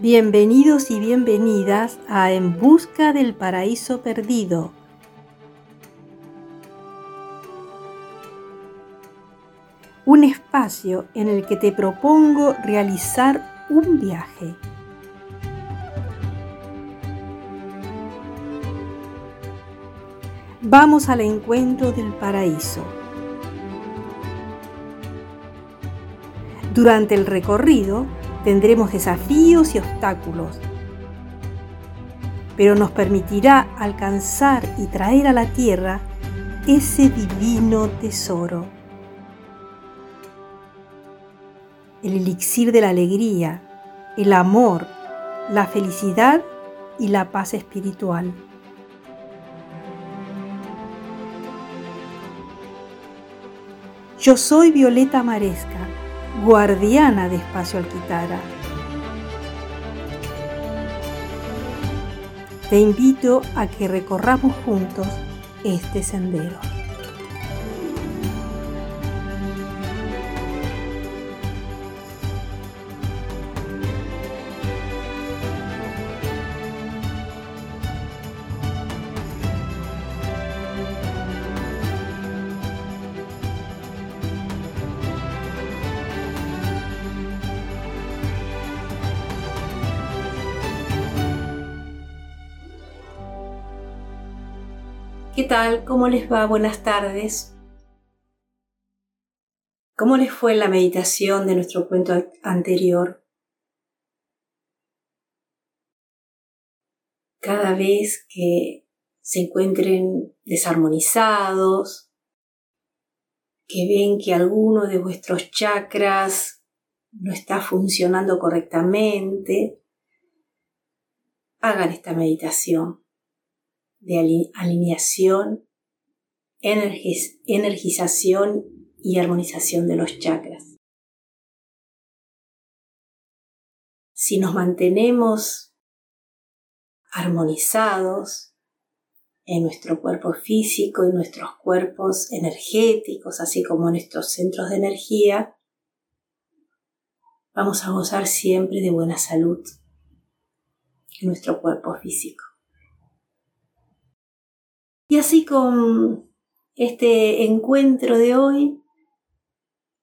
Bienvenidos y bienvenidas a En Busca del Paraíso Perdido. Un espacio en el que te propongo realizar un viaje. Vamos al encuentro del paraíso. Durante el recorrido tendremos desafíos y obstáculos, pero nos permitirá alcanzar y traer a la tierra ese divino tesoro. El elixir de la alegría, el amor, la felicidad y la paz espiritual. Yo soy Violeta Maresca guardiana de Espacio Alquitara. Te invito a que recorramos juntos este sendero. ¿Cómo les va? Buenas tardes. ¿Cómo les fue la meditación de nuestro cuento anterior? Cada vez que se encuentren desarmonizados, que ven que alguno de vuestros chakras no está funcionando correctamente, hagan esta meditación de alineación, energización y armonización de los chakras. Si nos mantenemos armonizados en nuestro cuerpo físico y nuestros cuerpos energéticos, así como nuestros centros de energía, vamos a gozar siempre de buena salud en nuestro cuerpo físico. Y así con este encuentro de hoy,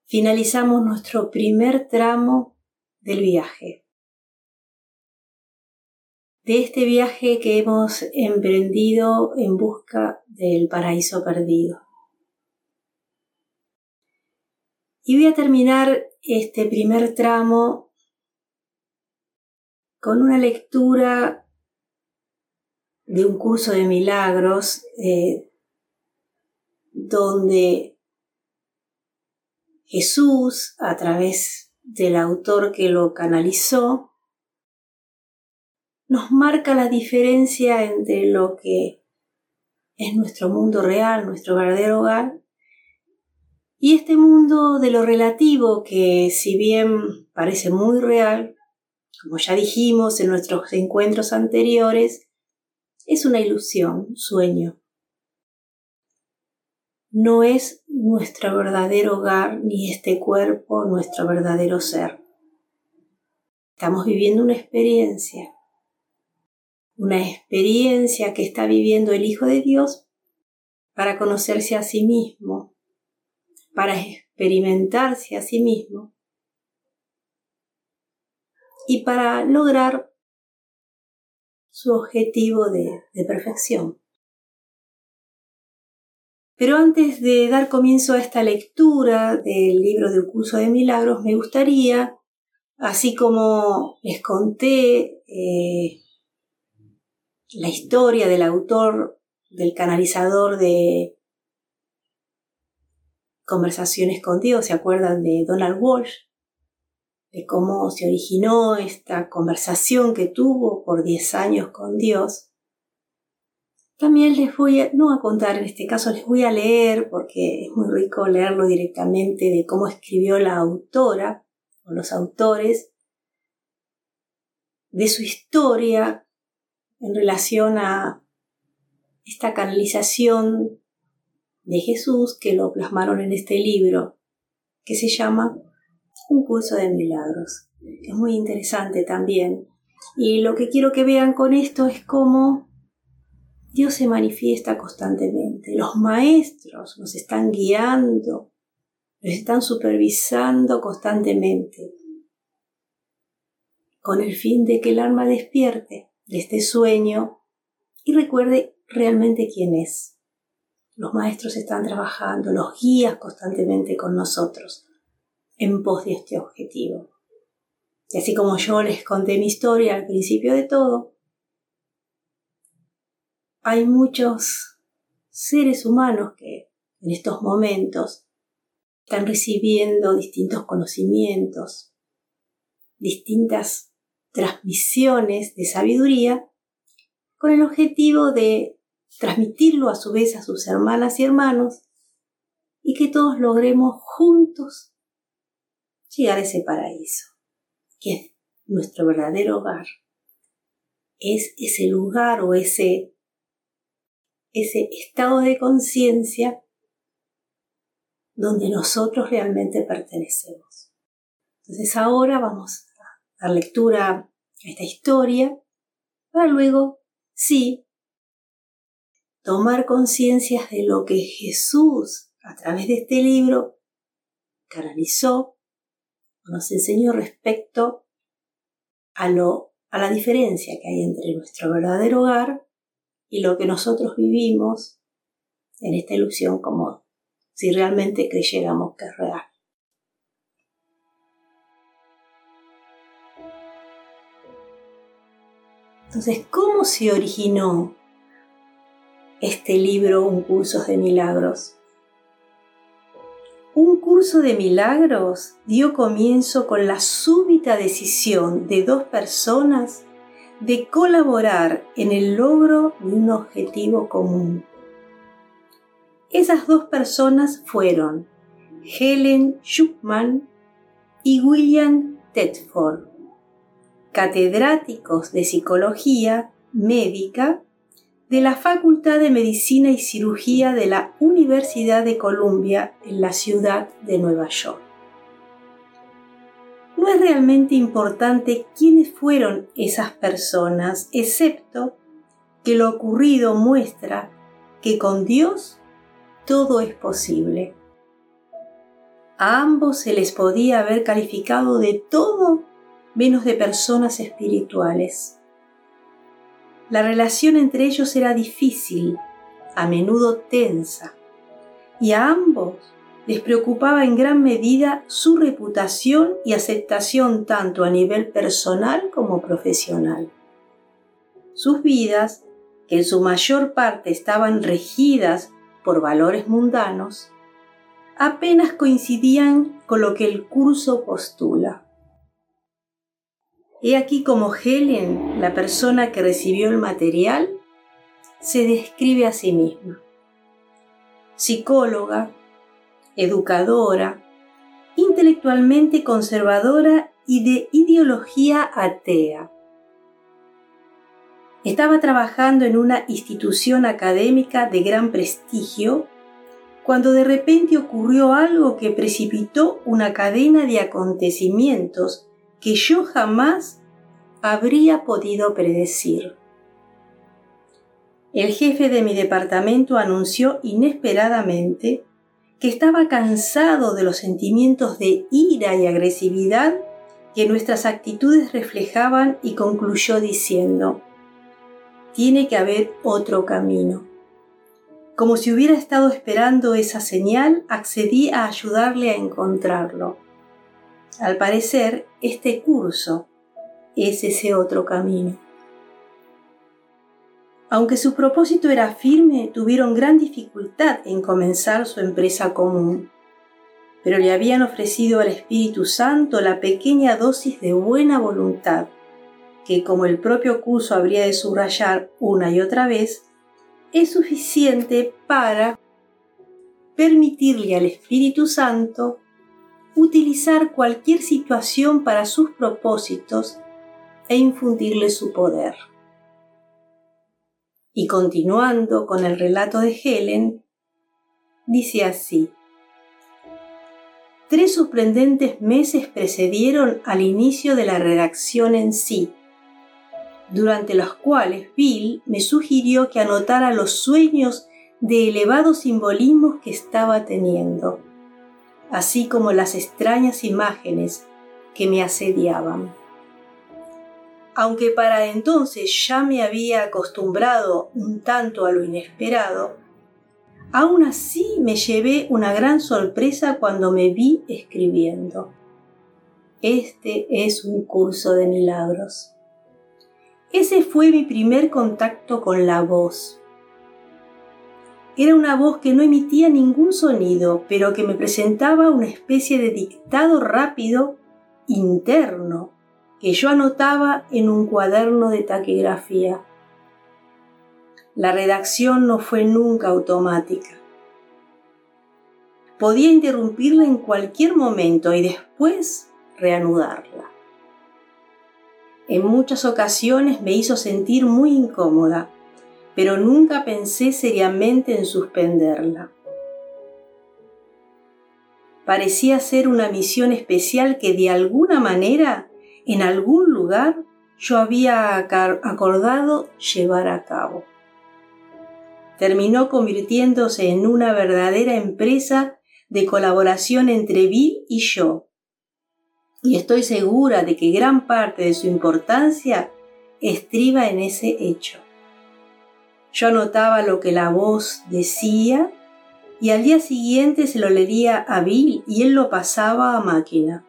finalizamos nuestro primer tramo del viaje. De este viaje que hemos emprendido en busca del paraíso perdido. Y voy a terminar este primer tramo con una lectura de un curso de milagros eh, donde Jesús, a través del autor que lo canalizó, nos marca la diferencia entre lo que es nuestro mundo real, nuestro verdadero hogar, y este mundo de lo relativo que si bien parece muy real, como ya dijimos en nuestros encuentros anteriores, es una ilusión, sueño. No es nuestro verdadero hogar ni este cuerpo nuestro verdadero ser. Estamos viviendo una experiencia, una experiencia que está viviendo el Hijo de Dios para conocerse a sí mismo, para experimentarse a sí mismo y para lograr su objetivo de, perfección. Pero antes de dar comienzo a esta lectura del libro del curso de milagros, me gustaría, así como les conté eh, la historia del autor, del canalizador de Conversaciones con Dios, ¿se acuerdan de Donald Walsh? De cómo se originó esta conversación que tuvo por 10 años con Dios, también les voy a, no a contar en este caso, les voy a leer, porque es muy rico leerlo directamente de cómo escribió la autora o los autores, de su historia en relación a esta canalización de Jesús que lo plasmaron en este libro que se llama un curso de milagros. Es muy interesante también Y lo que quiero que vean con esto es cómo Dios se manifiesta constantemente. Los maestros nos están guiando, nos están supervisando constantemente, con el fin de que el alma despierte de este sueño y recuerde realmente quién es. Los maestros están trabajando, los guías constantemente con nosotros en pos de este objetivo. Y así como yo les conté mi historia al principio de todo, hay muchos seres humanos que en estos momentos están recibiendo distintos conocimientos, distintas transmisiones de sabiduría con el objetivo de transmitirlo a su vez a sus hermanas y hermanos y que todos logremos juntos llegar a ese paraíso, que es nuestro verdadero hogar. Es ese lugar o ese, ese estado de conciencia donde nosotros realmente pertenecemos. Entonces ahora vamos a dar lectura a esta historia para luego, sí, tomar conciencia de lo que Jesús a través de este libro canalizó nos enseñó respecto a, lo, a la diferencia que hay entre nuestro verdadero hogar y lo que nosotros vivimos en esta ilusión como si realmente creyéramos que es real. Entonces, ¿cómo se originó este libro Un curso de milagros? Curso de milagros dio comienzo con la súbita decisión de dos personas de colaborar en el logro de un objetivo común. Esas dos personas fueron Helen Schuckman y William Tedford, catedráticos de psicología médica de la Facultad de Medicina y Cirugía de la Universidad de Columbia en la ciudad de Nueva York. No es realmente importante quiénes fueron esas personas, excepto que lo ocurrido muestra que con Dios todo es posible. A ambos se les podía haber calificado de todo menos de personas espirituales. La relación entre ellos era difícil, a menudo tensa, y a ambos les preocupaba en gran medida su reputación y aceptación tanto a nivel personal como profesional. Sus vidas, que en su mayor parte estaban regidas por valores mundanos, apenas coincidían con lo que el curso postula. He aquí como Helen, la persona que recibió el material, se describe a sí misma. Psicóloga, educadora, intelectualmente conservadora y de ideología atea. Estaba trabajando en una institución académica de gran prestigio cuando de repente ocurrió algo que precipitó una cadena de acontecimientos que yo jamás habría podido predecir. El jefe de mi departamento anunció inesperadamente que estaba cansado de los sentimientos de ira y agresividad que nuestras actitudes reflejaban y concluyó diciendo, tiene que haber otro camino. Como si hubiera estado esperando esa señal, accedí a ayudarle a encontrarlo. Al parecer, este curso es ese otro camino. Aunque su propósito era firme, tuvieron gran dificultad en comenzar su empresa común, pero le habían ofrecido al Espíritu Santo la pequeña dosis de buena voluntad, que como el propio curso habría de subrayar una y otra vez, es suficiente para permitirle al Espíritu Santo utilizar cualquier situación para sus propósitos e infundirle su poder. Y continuando con el relato de Helen, dice así, Tres sorprendentes meses precedieron al inicio de la redacción en sí, durante los cuales Bill me sugirió que anotara los sueños de elevados simbolismos que estaba teniendo, así como las extrañas imágenes que me asediaban. Aunque para entonces ya me había acostumbrado un tanto a lo inesperado, aún así me llevé una gran sorpresa cuando me vi escribiendo. Este es un curso de milagros. Ese fue mi primer contacto con la voz. Era una voz que no emitía ningún sonido, pero que me presentaba una especie de dictado rápido interno que yo anotaba en un cuaderno de taquigrafía. La redacción no fue nunca automática. Podía interrumpirla en cualquier momento y después reanudarla. En muchas ocasiones me hizo sentir muy incómoda, pero nunca pensé seriamente en suspenderla. Parecía ser una misión especial que de alguna manera en algún lugar yo había acordado llevar a cabo. Terminó convirtiéndose en una verdadera empresa de colaboración entre Bill y yo. Y estoy segura de que gran parte de su importancia estriba en ese hecho. Yo anotaba lo que la voz decía y al día siguiente se lo leía a Bill y él lo pasaba a máquina.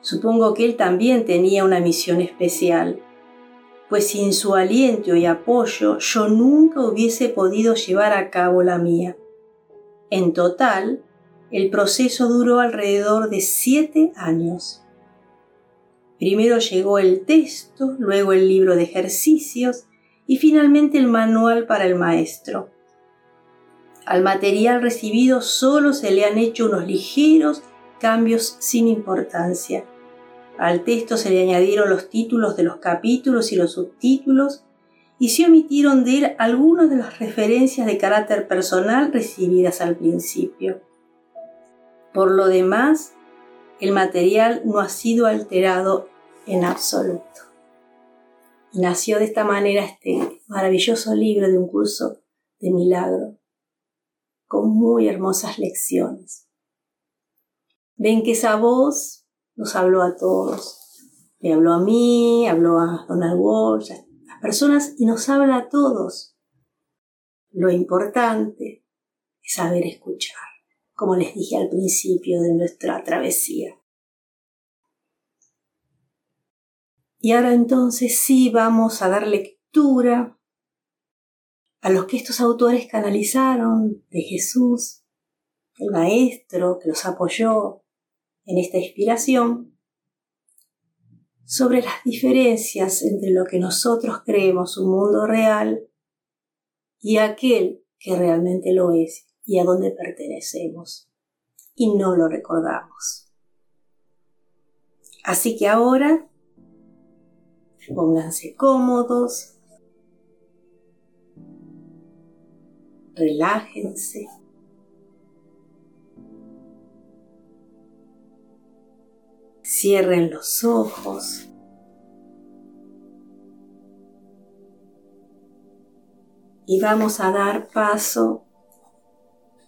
Supongo que él también tenía una misión especial, pues sin su aliento y apoyo yo nunca hubiese podido llevar a cabo la mía. En total, el proceso duró alrededor de siete años. Primero llegó el texto, luego el libro de ejercicios y finalmente el manual para el maestro. Al material recibido solo se le han hecho unos ligeros cambios sin importancia. Al texto se le añadieron los títulos de los capítulos y los subtítulos y se omitieron de él algunas de las referencias de carácter personal recibidas al principio. Por lo demás, el material no ha sido alterado en absoluto. Nació de esta manera este maravilloso libro de un curso de milagro, con muy hermosas lecciones. Ven que esa voz nos habló a todos. Me habló a mí, habló a Donald Walsh, a las personas y nos habla a todos. Lo importante es saber escuchar, como les dije al principio de nuestra travesía. Y ahora entonces sí vamos a dar lectura a los que estos autores canalizaron de Jesús, el Maestro que los apoyó, en esta inspiración sobre las diferencias entre lo que nosotros creemos un mundo real y aquel que realmente lo es y a donde pertenecemos y no lo recordamos. Así que ahora pónganse cómodos, relájense Cierren los ojos. Y vamos a dar paso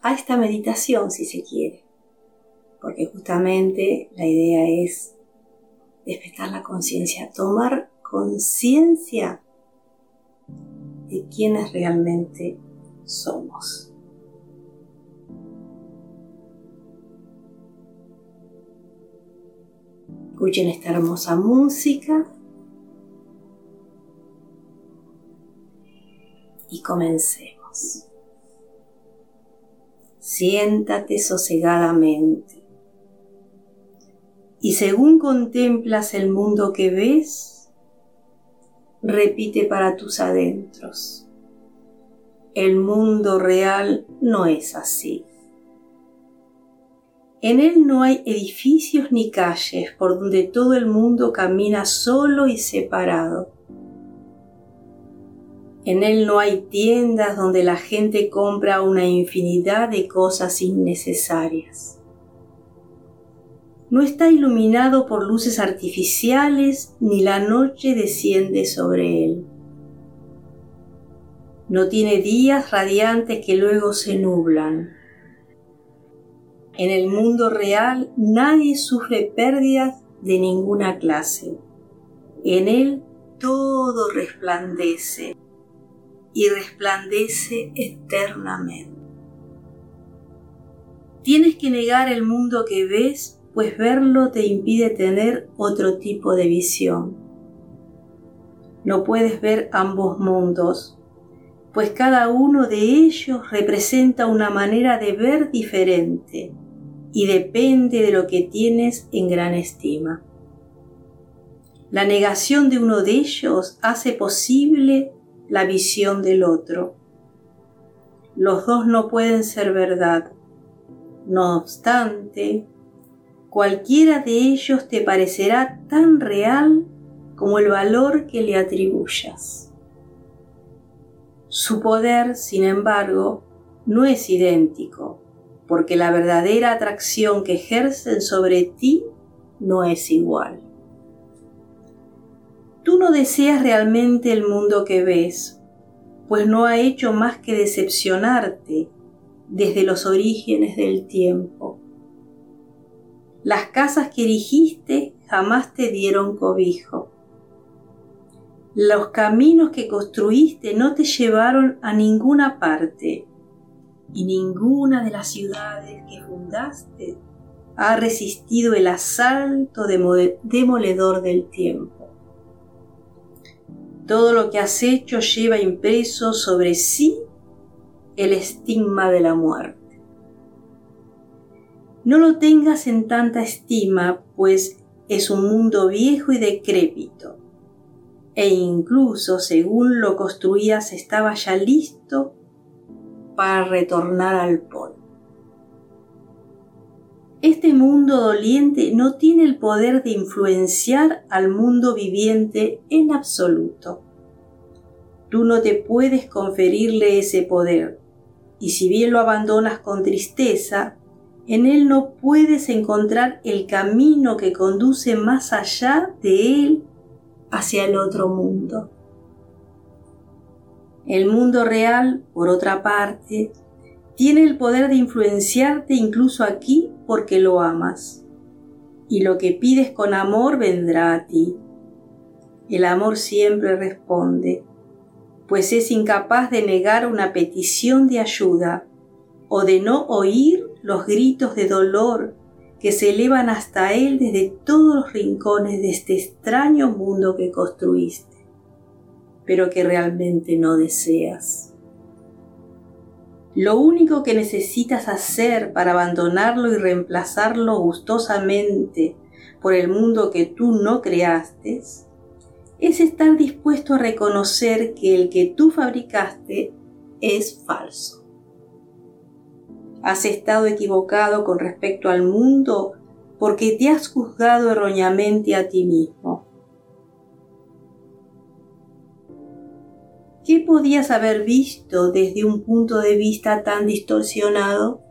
a esta meditación si se quiere. Porque justamente la idea es despertar la conciencia, tomar conciencia de quiénes realmente somos. Escuchen esta hermosa música. Y comencemos. Siéntate sosegadamente. Y según contemplas el mundo que ves, repite para tus adentros. El mundo real no es así. En él no hay edificios ni calles por donde todo el mundo camina solo y separado. En él no hay tiendas donde la gente compra una infinidad de cosas innecesarias. No está iluminado por luces artificiales ni la noche desciende sobre él. No tiene días radiantes que luego se nublan. En el mundo real nadie sufre pérdidas de ninguna clase. En él todo resplandece y resplandece eternamente. Tienes que negar el mundo que ves, pues verlo te impide tener otro tipo de visión. No puedes ver ambos mundos, pues cada uno de ellos representa una manera de ver diferente y depende de lo que tienes en gran estima. La negación de uno de ellos hace posible la visión del otro. Los dos no pueden ser verdad. No obstante, cualquiera de ellos te parecerá tan real como el valor que le atribuyas. Su poder, sin embargo, no es idéntico, porque la verdadera atracción que ejercen sobre ti no es igual. Tú no deseas realmente el mundo que ves, pues no ha hecho más que decepcionarte desde los orígenes del tiempo. Las casas que erigiste jamás te dieron cobijo. Los caminos que construiste no te llevaron a ninguna parte y ninguna de las ciudades que fundaste ha resistido el asalto demoledor del tiempo. Todo lo que has hecho lleva impreso sobre sí el estigma de la muerte. No lo tengas en tanta estima, pues es un mundo viejo y decrépito, e incluso según lo construías estaba ya listo para retornar al polvo. Este mundo doliente no tiene el poder de influenciar al mundo viviente en absoluto. Tú no te puedes conferirle ese poder, y si bien lo abandonas con tristeza, en él no puedes encontrar el camino que conduce más allá de él hacia el otro mundo. El mundo real, por otra parte, tiene el poder de influenciarte incluso aquí porque lo amas. Y lo que pides con amor vendrá a ti. El amor siempre responde, pues es incapaz de negar una petición de ayuda o de no oír los gritos de dolor que se elevan hasta él desde todos los rincones de este extraño mundo que construiste, pero que realmente no deseas. Lo único que necesitas hacer para abandonarlo y reemplazarlo gustosamente por el mundo que tú no creaste es estar dispuesto a reconocer que el que tú fabricaste es falso. Has estado equivocado con respecto al mundo porque te has juzgado erróneamente a ti mismo. ¿Qué podías haber visto desde un punto de vista tan distorsionado?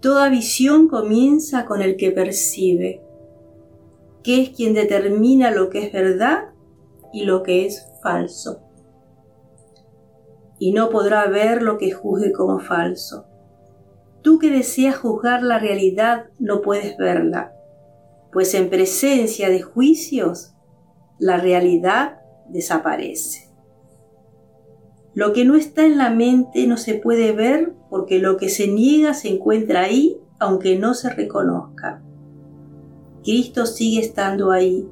Toda visión comienza con el que percibe, que es quien determina lo que es verdad y lo que es falso. Y no podrá ver lo que juzgue como falso. Tú que deseas juzgar la realidad no puedes verla, pues en presencia de juicios la realidad desaparece. Lo que no está en la mente no se puede ver porque lo que se niega se encuentra ahí aunque no se reconozca. Cristo sigue estando ahí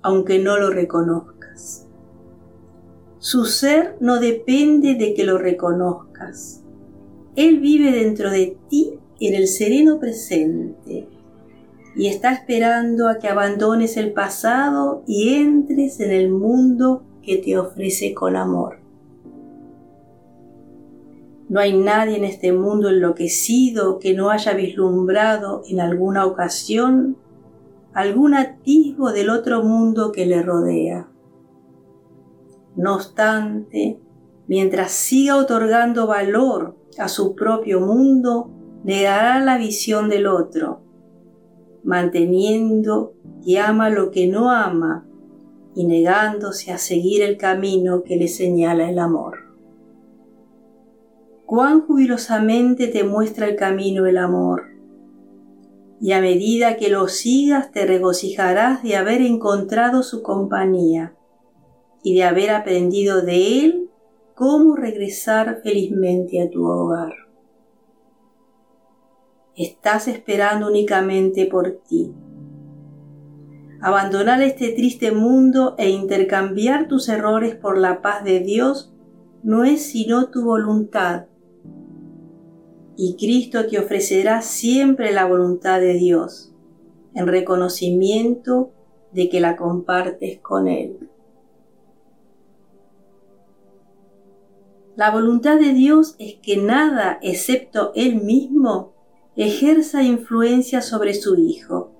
aunque no lo reconozcas. Su ser no depende de que lo reconozcas. Él vive dentro de ti en el sereno presente y está esperando a que abandones el pasado y entres en el mundo que te ofrece con amor. No hay nadie en este mundo enloquecido que no haya vislumbrado en alguna ocasión algún atisbo del otro mundo que le rodea. No obstante, mientras siga otorgando valor a su propio mundo, negará la visión del otro, manteniendo y ama lo que no ama y negándose a seguir el camino que le señala el amor. Cuán jubilosamente te muestra el camino el amor, y a medida que lo sigas te regocijarás de haber encontrado su compañía y de haber aprendido de él cómo regresar felizmente a tu hogar. Estás esperando únicamente por ti Abandonar este triste mundo e intercambiar tus errores por la paz de Dios no es sino tu voluntad. Y Cristo te ofrecerá siempre la voluntad de Dios, en reconocimiento de que la compartes con Él. La voluntad de Dios es que nada excepto Él mismo ejerza influencia sobre su Hijo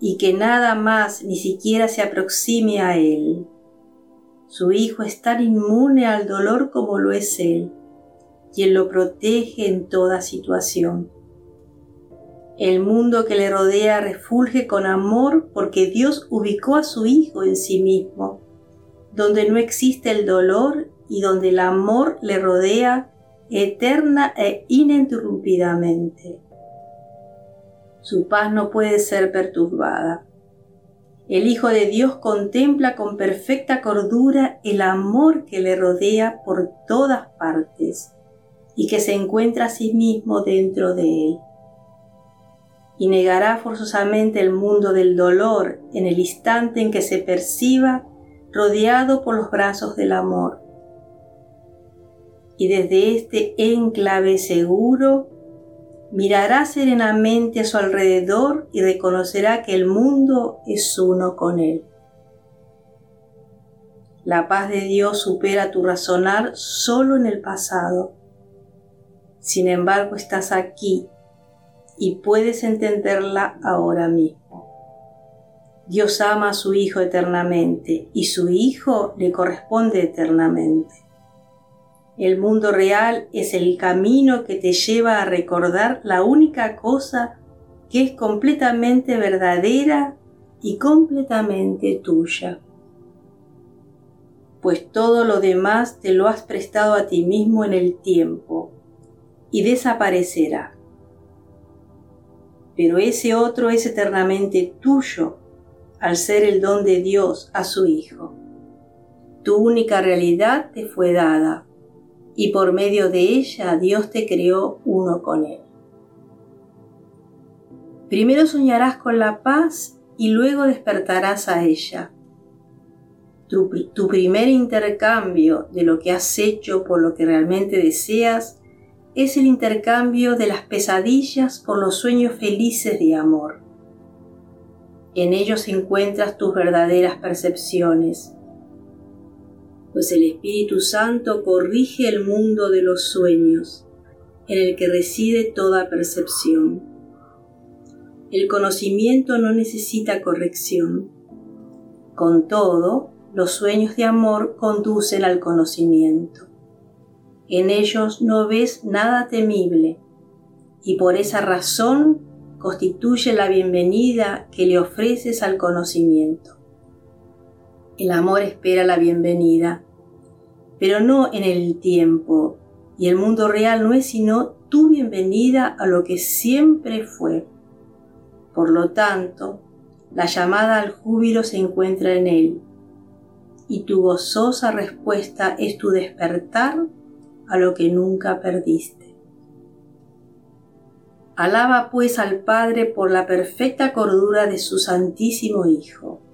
y que nada más ni siquiera se aproxime a él. Su hijo es tan inmune al dolor como lo es él, quien lo protege en toda situación. El mundo que le rodea refulge con amor porque Dios ubicó a su Hijo en sí mismo, donde no existe el dolor y donde el amor le rodea eterna e ininterrumpidamente su paz no puede ser perturbada. El Hijo de Dios contempla con perfecta cordura el amor que le rodea por todas partes y que se encuentra a sí mismo dentro de él. Y negará forzosamente el mundo del dolor en el instante en que se perciba rodeado por los brazos del amor. Y desde este enclave seguro mirará serenamente a su alrededor y reconocerá que el mundo es uno con él. La paz de Dios supera tu razonar solo en el pasado. Sin embargo, estás aquí y puedes entenderla ahora mismo. Dios ama a su Hijo eternamente y su Hijo le corresponde eternamente. El mundo real es el camino que te lleva a recordar la única cosa que es completamente verdadera y completamente tuya. Pues todo lo demás te lo has prestado a ti mismo en el tiempo y desaparecerá. Pero ese otro es eternamente tuyo al ser el don de Dios a su Hijo. Tu única realidad te fue dada y por medio de ella Dios te creó uno con Él. Primero soñarás con la paz y luego despertarás a ella. Tu, tu, primer intercambio de lo que has hecho por lo que realmente deseas es el intercambio de las pesadillas por los sueños felices de amor. En ellos encuentras tus verdaderas percepciones, pues el Espíritu Santo corrige el mundo de los sueños, en el que reside toda percepción. El conocimiento no necesita corrección. Con todo, los sueños de amor conducen al conocimiento. En ellos no ves nada temible y por esa razón constituye la bienvenida que le ofreces al conocimiento. El amor espera la bienvenida, pero no en el tiempo, y el mundo real no es sino tu bienvenida a lo que siempre fue. Por lo tanto, la llamada al júbilo se encuentra en él, y tu gozosa respuesta es tu despertar a lo que nunca perdiste. Alaba pues al Padre por la perfecta cordura de su Santísimo Hijo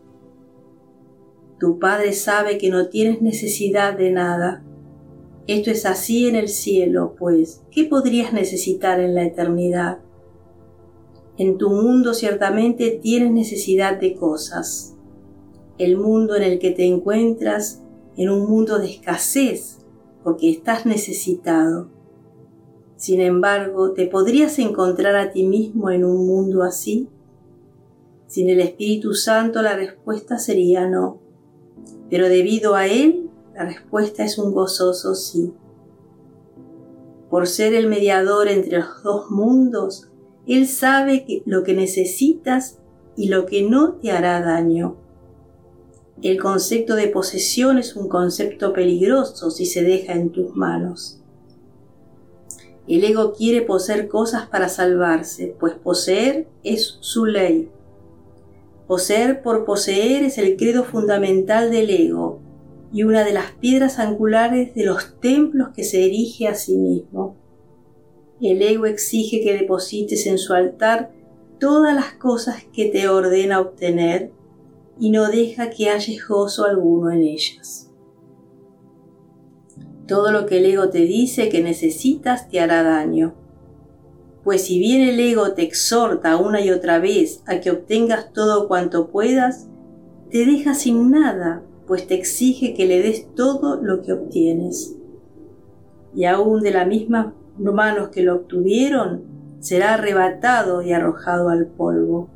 tu Padre sabe que no tienes necesidad de nada. Esto es así en el cielo, pues, ¿qué podrías necesitar en la eternidad? En tu mundo ciertamente tienes necesidad de cosas. El mundo en el que te encuentras, en un mundo de escasez, porque estás necesitado. Sin embargo, ¿te podrías encontrar a ti mismo en un mundo así? Sin el Espíritu Santo la respuesta sería no pero debido a Él, la respuesta es un gozoso sí. Por ser el mediador entre los dos mundos, Él sabe lo que necesitas y lo que no te hará daño. El concepto de posesión es un concepto peligroso si se deja en tus manos. El ego quiere poseer cosas para salvarse, pues poseer es su ley. Poseer por poseer es el credo fundamental del ego y una de las piedras angulares de los templos que se erige a sí mismo. El ego exige que deposites en su altar todas las cosas que te ordena obtener y no deja que haya gozo alguno en ellas. Todo lo que el ego te dice que necesitas te hará daño. Pues si bien el ego te exhorta una y otra vez a que obtengas todo cuanto puedas, te deja sin nada, pues te exige que le des todo lo que obtienes. Y aún de la misma manos que lo obtuvieron, será arrebatado y arrojado al polvo.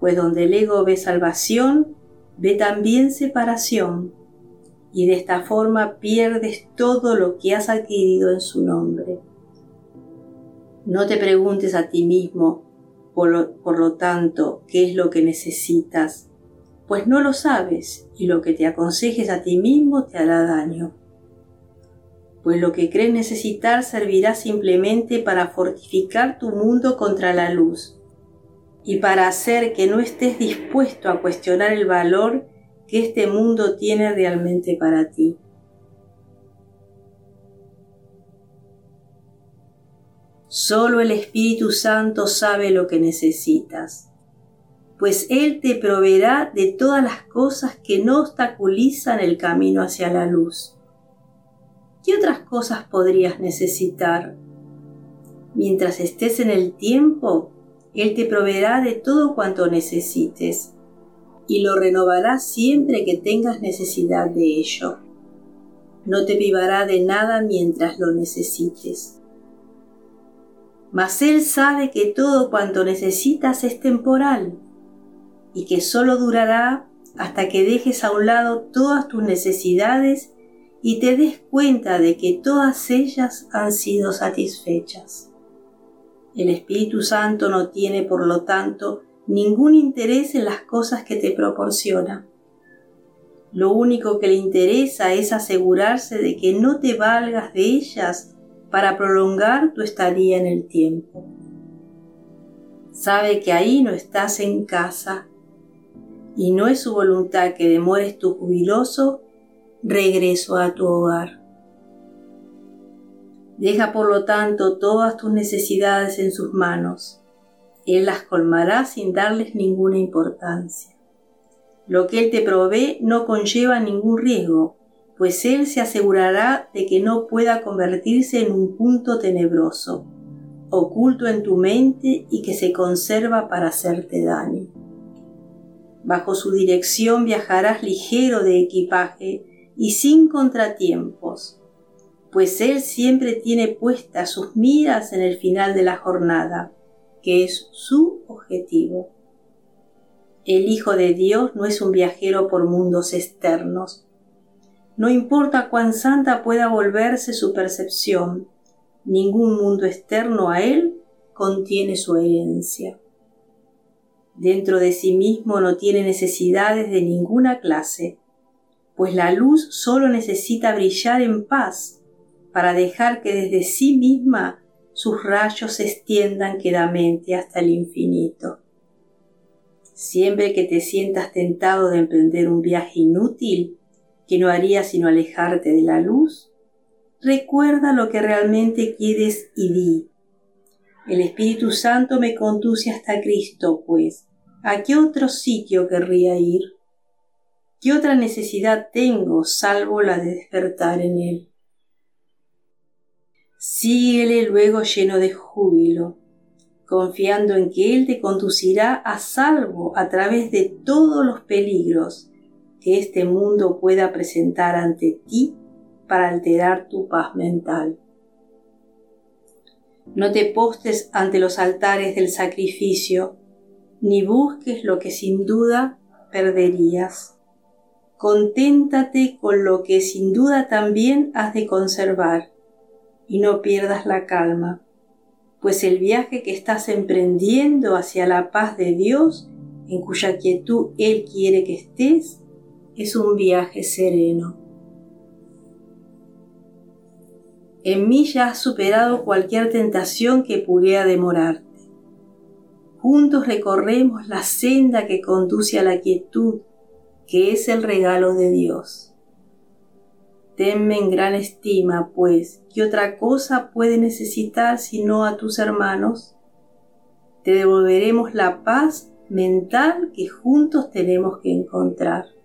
Pues donde el ego ve salvación, ve también separación y de esta forma pierdes todo lo que has adquirido en su nombre. No te preguntes a ti mismo, por lo, tanto, qué es lo que necesitas, pues no lo sabes y lo que te aconsejes a ti mismo te hará daño. Pues lo que crees necesitar servirá simplemente para fortificar tu mundo contra la luz y para hacer que no estés dispuesto a cuestionar el valor que este mundo tiene realmente para ti. Solo el Espíritu Santo sabe lo que necesitas, pues Él te proveerá de todas las cosas que no obstaculizan el camino hacia la luz. ¿Qué otras cosas podrías necesitar? Mientras estés en el tiempo, Él te proveerá de todo cuanto necesites y lo renovará siempre que tengas necesidad de ello. No te privará de nada mientras lo necesites. Mas Él sabe que todo cuanto necesitas es temporal y que solo durará hasta que dejes a un lado todas tus necesidades y te des cuenta de que todas ellas han sido satisfechas. El Espíritu Santo no tiene, por lo tanto, ningún interés en las cosas que te proporciona. Lo único que le interesa es asegurarse de que no te valgas de ellas para prolongar tu estadía en el tiempo. Sabe que ahí no estás en casa y no es su voluntad que demores tu jubiloso regreso a tu hogar. Deja por lo tanto todas tus necesidades en sus manos él las colmará sin darles ninguna importancia. Lo que Él te provee no conlleva ningún riesgo, pues Él se asegurará de que no pueda convertirse en un punto tenebroso, oculto en tu mente y que se conserva para hacerte daño. Bajo su dirección viajarás ligero de equipaje y sin contratiempos, pues Él siempre tiene puestas sus miras en el final de la jornada que es su objetivo. El Hijo de Dios no es un viajero por mundos externos. No importa cuán santa pueda volverse su percepción, ningún mundo externo a él contiene su herencia. Dentro de sí mismo no tiene necesidades de ninguna clase, pues la luz solo necesita brillar en paz para dejar que desde sí misma sus rayos se extiendan quedamente hasta el infinito. Siempre que te sientas tentado de emprender un viaje inútil que no haría sino alejarte de la luz, recuerda lo que realmente quieres y di. El Espíritu Santo me conduce hasta Cristo, pues, ¿a qué otro sitio querría ir? ¿Qué otra necesidad tengo salvo la de despertar en Él? Síguele luego lleno de júbilo, confiando en que Él te conducirá a salvo a través de todos los peligros que este mundo pueda presentar ante ti para alterar tu paz mental. No te postes ante los altares del sacrificio, ni busques lo que sin duda perderías. Conténtate con lo que sin duda también has de conservar y no pierdas la calma, pues el viaje que estás emprendiendo hacia la paz de Dios, en cuya quietud Él quiere que estés, es un viaje sereno. En mí ya has superado cualquier tentación que pudiera demorarte. Juntos recorremos la senda que conduce a la quietud, que es el regalo de Dios. Tenme en gran estima, pues, ¿qué otra cosa puede necesitar sino a tus hermanos? Te devolveremos la paz mental que juntos tenemos que encontrar.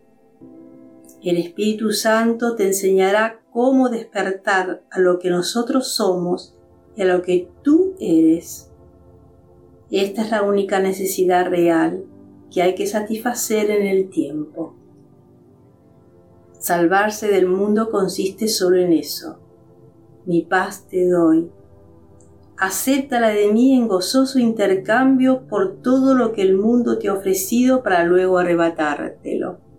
El Espíritu Santo te enseñará cómo despertar a lo que nosotros somos y a lo que tú eres. Esta es la única necesidad real que hay que satisfacer en el tiempo. Salvarse del mundo consiste solo en eso. Mi paz te doy. Acéptala de mí en gozoso intercambio por todo lo que el mundo te ha ofrecido para luego arrebatártelo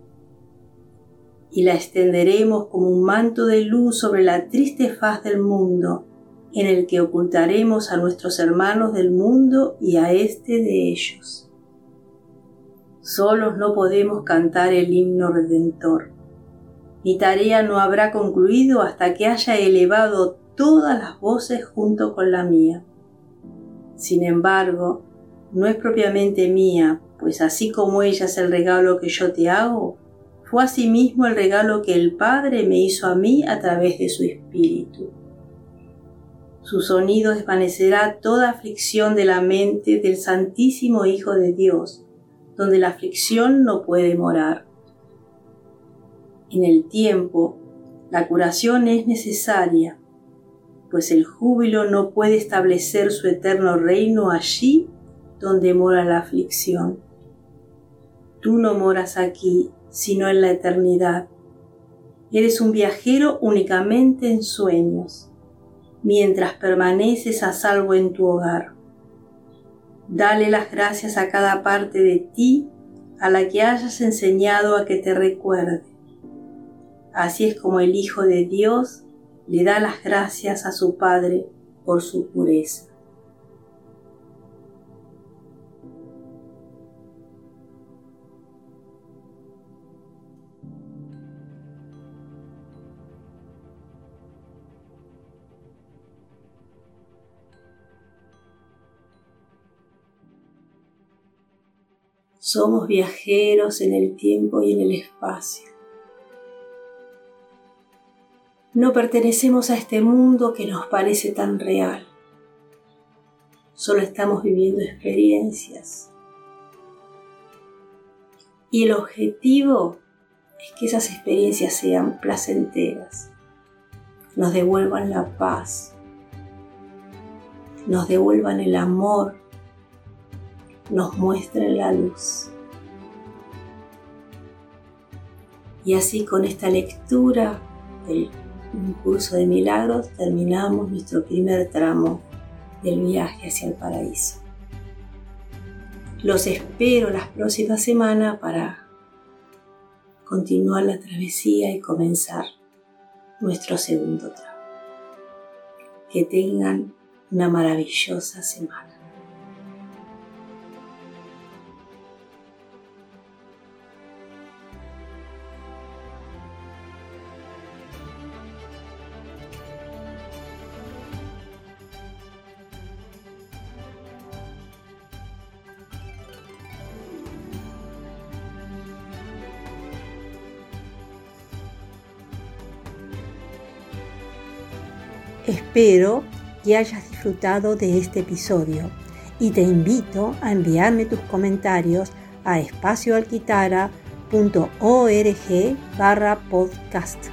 y la extenderemos como un manto de luz sobre la triste faz del mundo, en el que ocultaremos a nuestros hermanos del mundo y a este de ellos. Solos no podemos cantar el himno redentor. Mi tarea no habrá concluido hasta que haya elevado todas las voces junto con la mía. Sin embargo, no es propiamente mía, pues así como ella es el regalo que yo te hago, fue asimismo el regalo que el Padre me hizo a mí a través de su Espíritu. Su sonido desvanecerá toda aflicción de la mente del Santísimo Hijo de Dios, donde la aflicción no puede morar. En el tiempo, la curación es necesaria, pues el júbilo no puede establecer su eterno reino allí donde mora la aflicción. Tú no moras aquí, sino en la eternidad. Eres un viajero únicamente en sueños, mientras permaneces a salvo en tu hogar. Dale las gracias a cada parte de ti a la que hayas enseñado a que te recuerde. Así es como el Hijo de Dios le da las gracias a su Padre por su pureza. Somos viajeros en el tiempo y en el espacio. No pertenecemos a este mundo que nos parece tan real. Solo estamos viviendo experiencias. Y el objetivo es que esas experiencias sean placenteras, nos devuelvan la paz, nos devuelvan el amor nos muestre la luz. Y así con esta lectura del curso de milagros terminamos nuestro primer tramo del viaje hacia el paraíso. Los espero las próximas semanas para continuar la travesía y comenzar nuestro segundo tramo. Que tengan una maravillosa semana. Espero que hayas disfrutado de este episodio y te invito a enviarme tus comentarios a espacioalquitara.org barra podcast.